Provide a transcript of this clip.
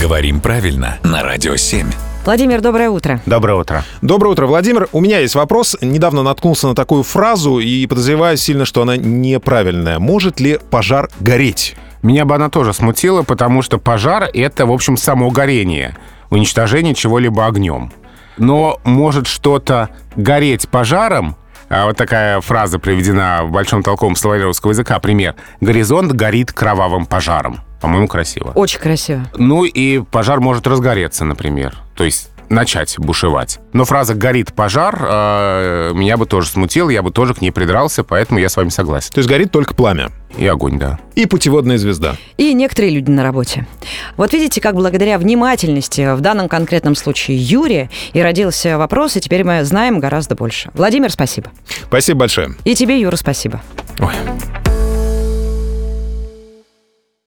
Говорим правильно на Радио 7. Владимир, доброе утро. Доброе утро. Доброе утро, Владимир. У меня есть вопрос. Недавно наткнулся на такую фразу и подозреваю сильно, что она неправильная. Может ли пожар гореть? Меня бы она тоже смутила, потому что пожар — это, в общем, само горение, уничтожение чего-либо огнем. Но может что-то гореть пожаром, а вот такая фраза приведена в большом толковом словаре русского языка, пример. «Горизонт горит кровавым пожаром». По-моему, красиво. Очень красиво. Ну и пожар может разгореться, например. То есть начать бушевать. Но фраза «горит пожар» э, меня бы тоже смутила, я бы тоже к ней придрался, поэтому я с вами согласен. То есть горит только пламя. И огонь, да. И путеводная звезда. И некоторые люди на работе. Вот видите, как благодаря внимательности в данном конкретном случае Юрия и родился вопрос, и теперь мы знаем гораздо больше. Владимир, спасибо. Спасибо большое. И тебе, Юра, спасибо. Ой.